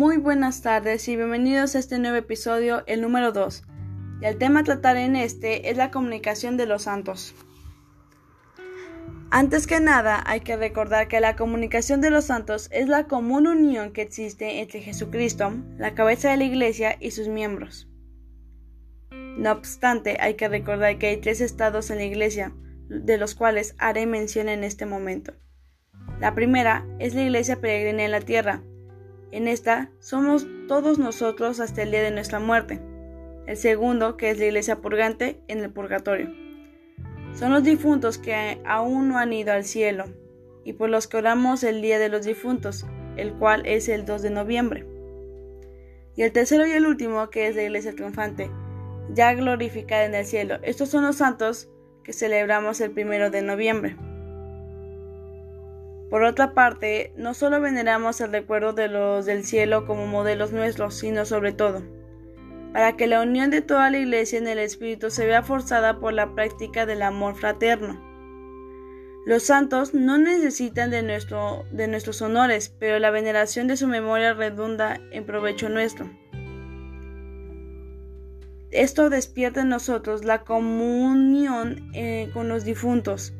Muy buenas tardes y bienvenidos a este nuevo episodio, el número 2. Y el tema a tratar en este es la comunicación de los santos. Antes que nada, hay que recordar que la comunicación de los santos es la común unión que existe entre Jesucristo, la cabeza de la Iglesia y sus miembros. No obstante, hay que recordar que hay tres estados en la Iglesia, de los cuales haré mención en este momento. La primera es la Iglesia peregrina en la tierra, en esta somos todos nosotros hasta el día de nuestra muerte. El segundo, que es la iglesia purgante, en el purgatorio. Son los difuntos que aún no han ido al cielo, y por los que oramos el Día de los Difuntos, el cual es el 2 de noviembre. Y el tercero y el último, que es la iglesia triunfante, ya glorificada en el cielo. Estos son los santos que celebramos el primero de noviembre. Por otra parte, no solo veneramos el recuerdo de los del cielo como modelos nuestros, sino sobre todo, para que la unión de toda la Iglesia en el Espíritu se vea forzada por la práctica del amor fraterno. Los santos no necesitan de, nuestro, de nuestros honores, pero la veneración de su memoria redunda en provecho nuestro. Esto despierta en nosotros la comunión eh, con los difuntos,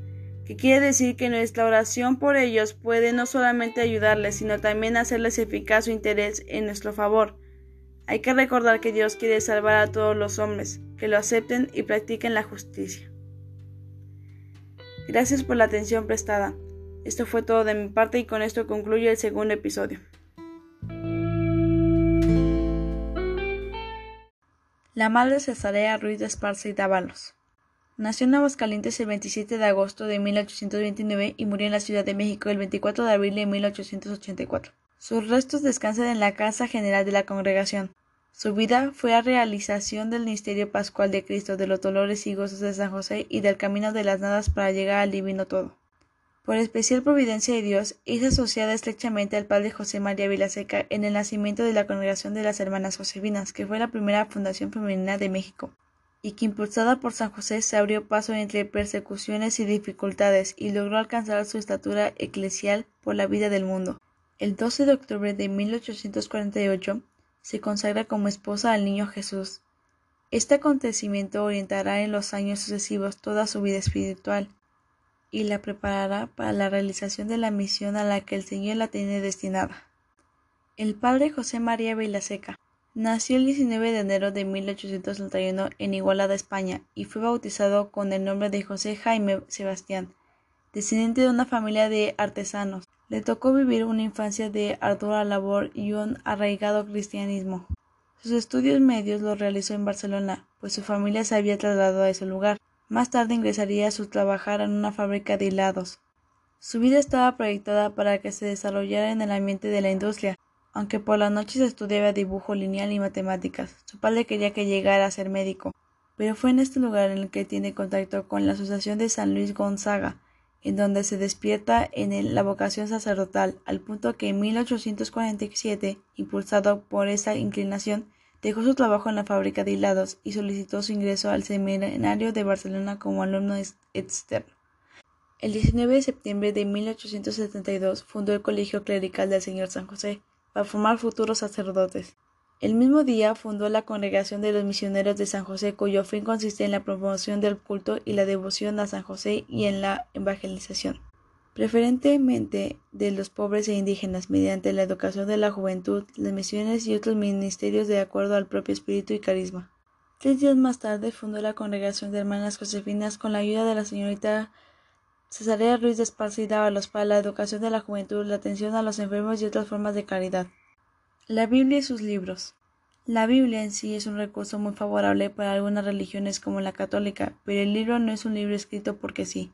que quiere decir que nuestra oración por ellos puede no solamente ayudarles, sino también hacerles eficaz su interés en nuestro favor. Hay que recordar que Dios quiere salvar a todos los hombres, que lo acepten y practiquen la justicia. Gracias por la atención prestada. Esto fue todo de mi parte y con esto concluye el segundo episodio. La madre Cesarea Ruiz de Esparza y Dávalos. Nació en Aguascalientes el 27 de agosto de 1829 y murió en la Ciudad de México el 24 de abril de 1884. Sus restos descansan en la Casa General de la Congregación. Su vida fue la realización del misterio pascual de Cristo, de los dolores y gozos de San José y del camino de las nadas para llegar al divino todo. Por especial providencia de Dios, es asociada estrechamente al padre José María Vilaseca en el nacimiento de la Congregación de las Hermanas Josefinas, que fue la primera fundación femenina de México y que impulsada por San José se abrió paso entre persecuciones y dificultades y logró alcanzar su estatura eclesial por la vida del mundo. El 12 de octubre de 1848 se consagra como esposa al niño Jesús. Este acontecimiento orientará en los años sucesivos toda su vida espiritual y la preparará para la realización de la misión a la que el Señor la tiene destinada. El padre José María Vilaseca Nació el 19 de enero de 1831 en Igualada, España, y fue bautizado con el nombre de José Jaime Sebastián, descendiente de una familia de artesanos. Le tocó vivir una infancia de ardua labor y un arraigado cristianismo. Sus estudios medios los realizó en Barcelona, pues su familia se había trasladado a ese lugar. Más tarde ingresaría a su trabajar en una fábrica de hilados. Su vida estaba proyectada para que se desarrollara en el ambiente de la industria, aunque por las noches estudiaba dibujo lineal y matemáticas, su padre quería que llegara a ser médico, pero fue en este lugar en el que tiene contacto con la Asociación de San Luis Gonzaga, en donde se despierta en la vocación sacerdotal, al punto que en 1847, impulsado por esa inclinación, dejó su trabajo en la fábrica de hilados y solicitó su ingreso al seminario de Barcelona como alumno externo. El 19 de septiembre de 1872 fundó el Colegio Clerical del Señor San José, para formar futuros sacerdotes. El mismo día fundó la Congregación de los Misioneros de San José, cuyo fin consiste en la promoción del culto y la devoción a San José y en la evangelización, preferentemente de los pobres e indígenas, mediante la educación de la juventud, las misiones y otros ministerios de acuerdo al propio espíritu y carisma. Tres días más tarde fundó la Congregación de Hermanas Josefinas con la ayuda de la señorita Cesarea Ruiz de Esparza y para la educación de la juventud, la atención a los enfermos y otras formas de caridad. La Biblia y sus libros. La Biblia en sí es un recurso muy favorable para algunas religiones como la católica, pero el libro no es un libro escrito porque sí.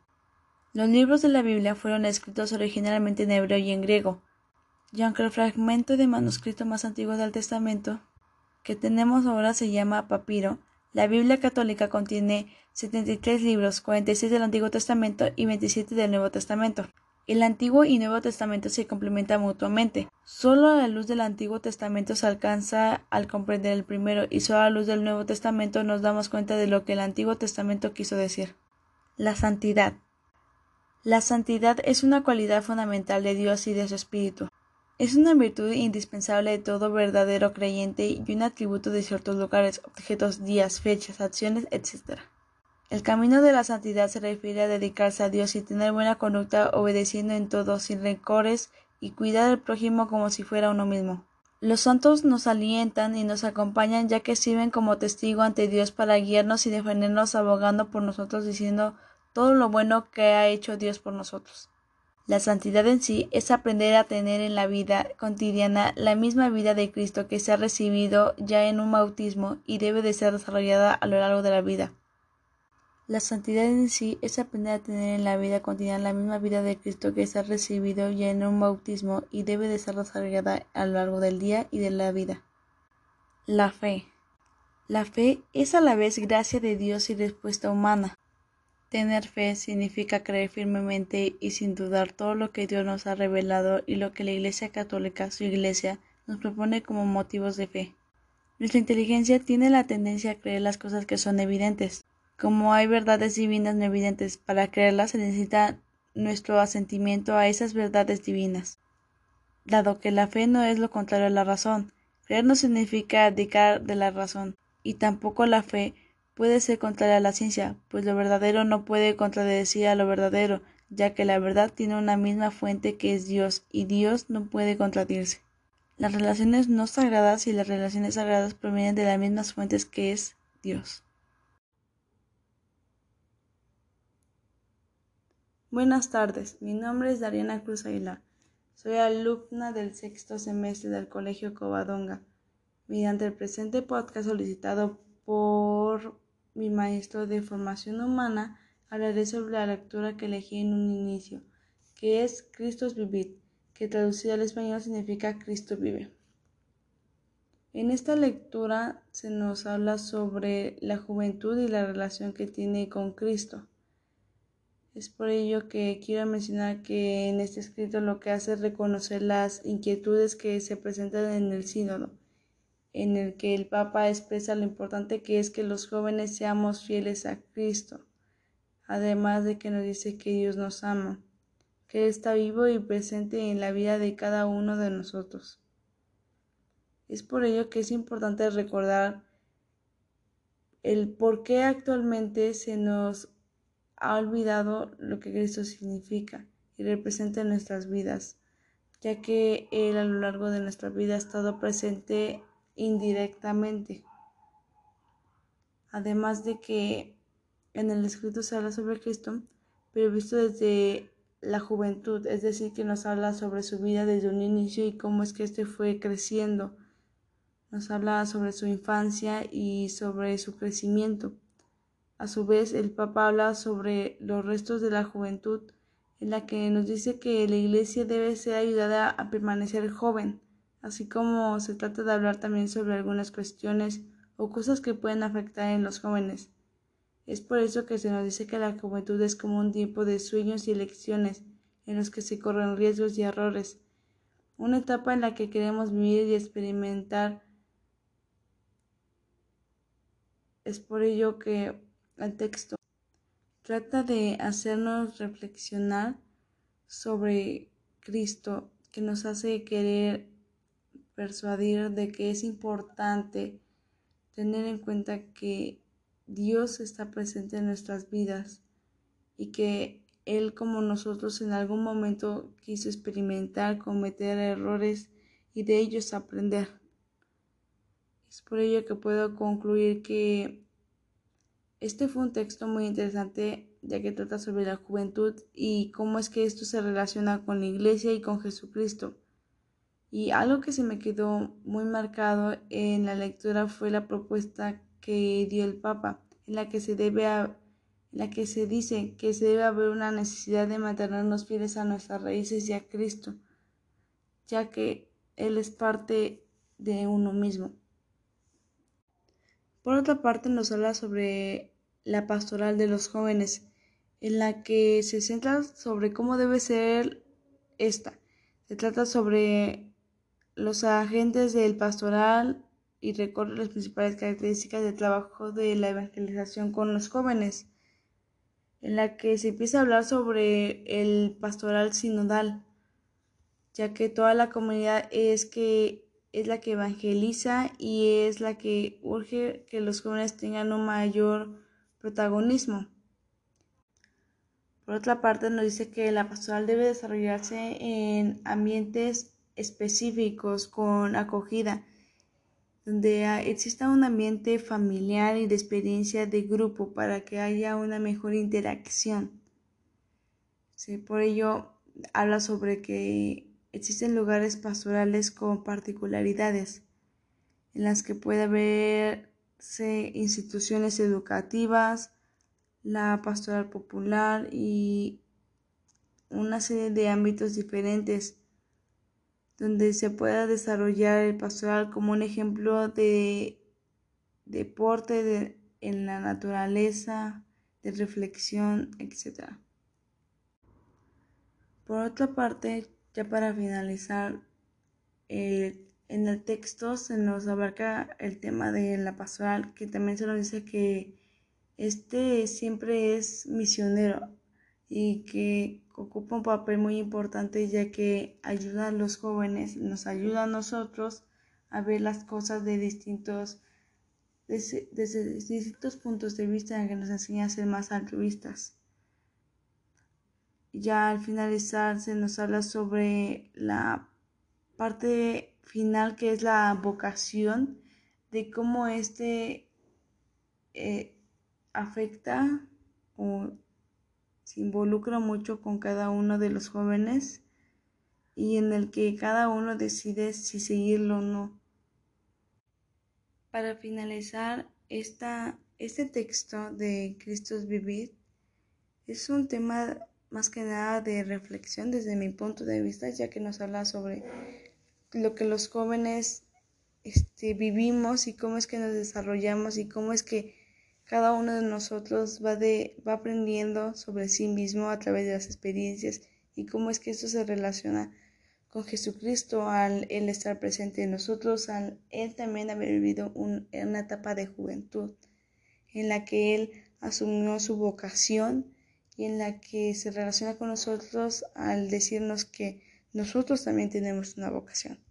Los libros de la Biblia fueron escritos originalmente en hebreo y en griego, y aunque el fragmento de manuscrito más antiguo del Testamento que tenemos ahora se llama papiro, la Biblia católica contiene 73 libros, 46 del Antiguo Testamento y 27 del Nuevo Testamento. El Antiguo y Nuevo Testamento se complementan mutuamente. Solo la luz del Antiguo Testamento se alcanza al comprender el primero y solo a la luz del Nuevo Testamento nos damos cuenta de lo que el Antiguo Testamento quiso decir. La santidad. La santidad es una cualidad fundamental de Dios y de su Espíritu. Es una virtud indispensable de todo verdadero creyente y un atributo de ciertos lugares, objetos, días, fechas, acciones, etc. El camino de la santidad se refiere a dedicarse a Dios y tener buena conducta obedeciendo en todo sin rencores y cuidar al prójimo como si fuera uno mismo. Los santos nos alientan y nos acompañan ya que sirven como testigo ante Dios para guiarnos y defendernos abogando por nosotros diciendo todo lo bueno que ha hecho Dios por nosotros. La santidad en sí es aprender a tener en la vida cotidiana la misma vida de Cristo que se ha recibido ya en un bautismo y debe de ser desarrollada a lo largo de la vida. La santidad en sí es aprender a tener en la vida cotidiana la misma vida de Cristo que se ha recibido ya en un bautismo y debe de ser desarrollada a lo largo del día y de la vida. La fe. La fe es a la vez gracia de Dios y respuesta humana. Tener fe significa creer firmemente y sin dudar todo lo que Dios nos ha revelado y lo que la Iglesia Católica, su Iglesia, nos propone como motivos de fe. Nuestra inteligencia tiene la tendencia a creer las cosas que son evidentes. Como hay verdades divinas no evidentes, para creerlas se necesita nuestro asentimiento a esas verdades divinas. Dado que la fe no es lo contrario a la razón, creer no significa abdicar de la razón, y tampoco la fe puede ser contraria a la ciencia, pues lo verdadero no puede contradecir a lo verdadero, ya que la verdad tiene una misma fuente que es Dios, y Dios no puede contradecirse. Las relaciones no sagradas y las relaciones sagradas provienen de las mismas fuentes que es Dios. Buenas tardes, mi nombre es Dariana Cruz Aguilar. Soy alumna del sexto semestre del Colegio Covadonga. Mediante el presente podcast solicitado por mi maestro de formación humana, hablaré sobre la lectura que elegí en un inicio, que es Cristos Vivit, que traducida al español significa Cristo vive. En esta lectura se nos habla sobre la juventud y la relación que tiene con Cristo. Es por ello que quiero mencionar que en este escrito lo que hace es reconocer las inquietudes que se presentan en el sínodo en el que el Papa expresa lo importante que es que los jóvenes seamos fieles a Cristo, además de que nos dice que Dios nos ama, que Él está vivo y presente en la vida de cada uno de nosotros. Es por ello que es importante recordar el por qué actualmente se nos ha olvidado lo que Cristo significa y representa en nuestras vidas, ya que Él a lo largo de nuestra vida ha estado presente indirectamente. Además de que en el escrito se habla sobre Cristo, pero visto desde la juventud, es decir, que nos habla sobre su vida desde un inicio y cómo es que éste fue creciendo. Nos habla sobre su infancia y sobre su crecimiento. A su vez, el Papa habla sobre los restos de la juventud, en la que nos dice que la Iglesia debe ser ayudada a permanecer joven, así como se trata de hablar también sobre algunas cuestiones o cosas que pueden afectar en los jóvenes. Es por eso que se nos dice que la juventud es como un tiempo de sueños y elecciones en los que se corren riesgos y errores, una etapa en la que queremos vivir y experimentar. Es por ello que el texto trata de hacernos reflexionar sobre Cristo, que nos hace querer persuadir de que es importante tener en cuenta que Dios está presente en nuestras vidas y que Él como nosotros en algún momento quiso experimentar, cometer errores y de ellos aprender. Es por ello que puedo concluir que este fue un texto muy interesante ya que trata sobre la juventud y cómo es que esto se relaciona con la iglesia y con Jesucristo. Y algo que se me quedó muy marcado en la lectura fue la propuesta que dio el Papa, en la que se debe en la que se dice que se debe haber una necesidad de mantenernos fieles a nuestras raíces y a Cristo, ya que Él es parte de uno mismo. Por otra parte, nos habla sobre la pastoral de los jóvenes, en la que se centra sobre cómo debe ser esta. Se trata sobre los agentes del pastoral y recorre las principales características del trabajo de la evangelización con los jóvenes, en la que se empieza a hablar sobre el pastoral sinodal, ya que toda la comunidad es que es la que evangeliza y es la que urge que los jóvenes tengan un mayor protagonismo. Por otra parte, nos dice que la pastoral debe desarrollarse en ambientes específicos con acogida, donde exista un ambiente familiar y de experiencia de grupo para que haya una mejor interacción. por ello, habla sobre que existen lugares pastorales con particularidades en las que puede haberse instituciones educativas, la pastoral popular y una serie de ámbitos diferentes donde se pueda desarrollar el pastoral como un ejemplo de deporte en la naturaleza, de reflexión, etc. Por otra parte, ya para finalizar, en el texto se nos abarca el tema de la pastoral, que también se nos dice que este siempre es misionero y que ocupa un papel muy importante ya que ayuda a los jóvenes, nos ayuda a nosotros a ver las cosas de distintos desde, distintos puntos de vista que nos enseña a ser más altruistas. Ya al finalizar se nos habla sobre la parte final que es la vocación, de cómo este eh, afecta o se involucra mucho con cada uno de los jóvenes y en el que cada uno decide si seguirlo o no. Para finalizar, esta, este texto de Cristos Vivir es un tema más que nada de reflexión desde mi punto de vista, ya que nos habla sobre lo que los jóvenes este, vivimos y cómo es que nos desarrollamos y cómo es que cada uno de nosotros va, de, va aprendiendo sobre sí mismo a través de las experiencias y cómo es que esto se relaciona con Jesucristo al Él estar presente en nosotros, al Él también haber vivido un, una etapa de juventud en la que Él asumió su vocación y en la que se relaciona con nosotros al decirnos que nosotros también tenemos una vocación.